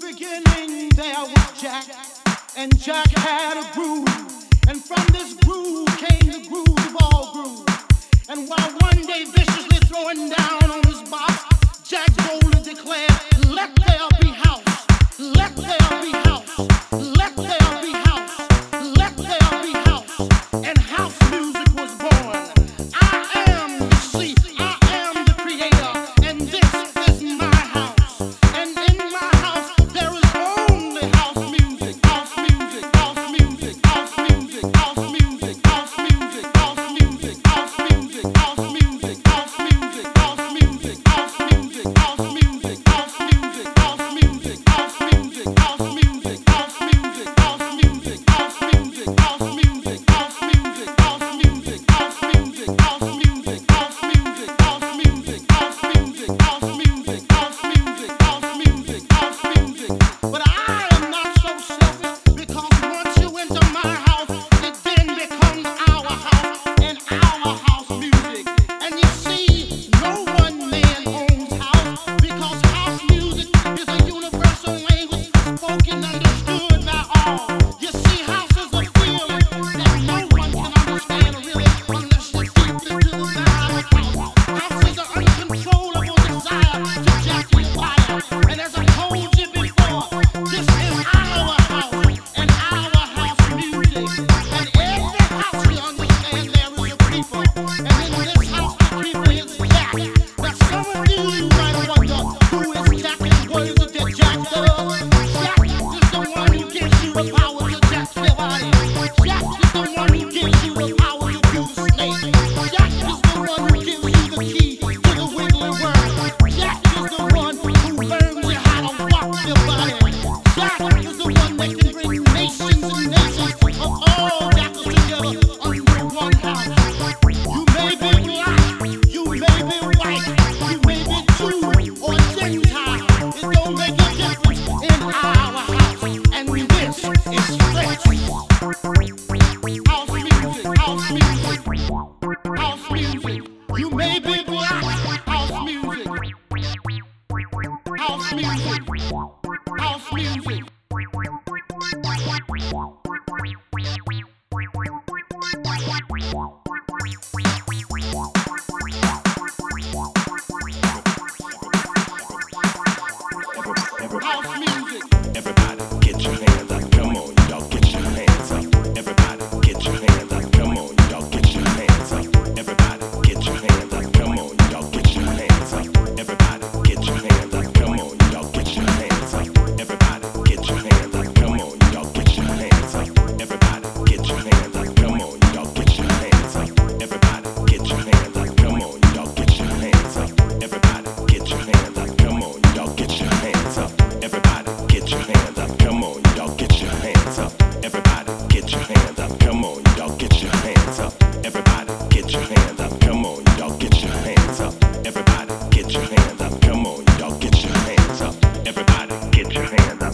beginning there was Jack, and Jack had a groove, and from this groove came the groove of all grooves. And while one day viciously throwing down on his box, Jack boldly declared, "Let there be house, let there be." House.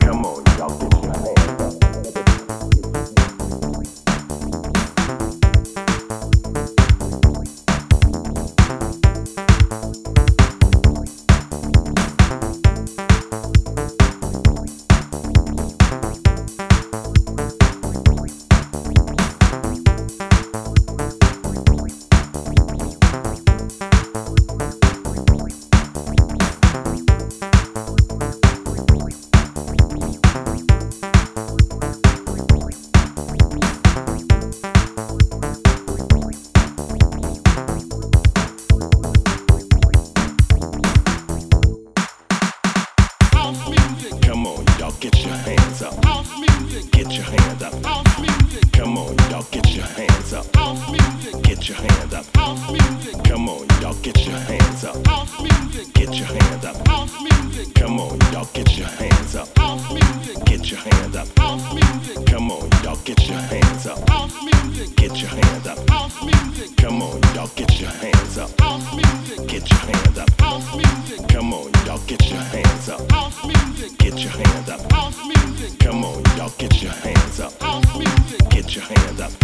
Come on, y'all get your your hands up. Come on, y'all, get your hands up. House music. Get your hands up. House music. Come on, y'all, get your hands up. House music. Get your hands up. House music. Come on, y'all, get your hands up. House music. Get your hands up. House music. Come on, y'all, get your hands up. House music. Get your hands up. House music. Come on, y'all, get your hands up. House music. Get your hands up. House music. Come on, y'all, get your hands up. House music. Get your hands up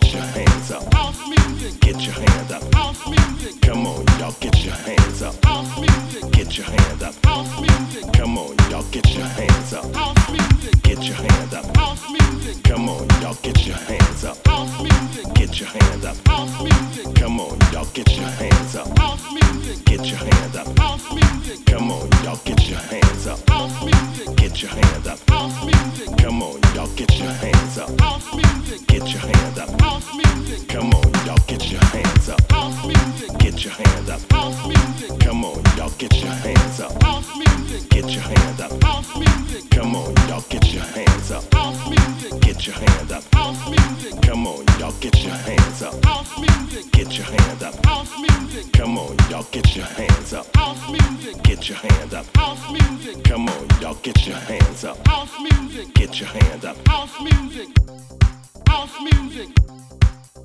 get your hands up. House music. Get your hands up. House music. Come on, y'all, get your hands up. House music. Get your hands up. House music. Come on, y'all, get your hands up. House music. Get your hands up. House music. Come on, y'all, get your hands up. House music. Get your hands up. House music. Come on, y'all, get your hands up. House music. Get your hands up. House music. Come on, y'all, get your hands up. House music. Get your hands up. House music. Come on, y'all, get your hands up. House music. Get your hands up. Come on, y'all, get your hands up. House music. Get your hands up. House music. Come on, y'all, get your hands up. House music. Get your hands up. House music. Come on, y'all, get your hands up. House music. Get your hands up. House music. Come on, y'all, get your hands up. House music. Get your hands up. House music. Come on, y'all, get your hands up. House music. Get your hands up. House music. Come on, y'all, get your hands up. House music. Get your hands up. House music. House music.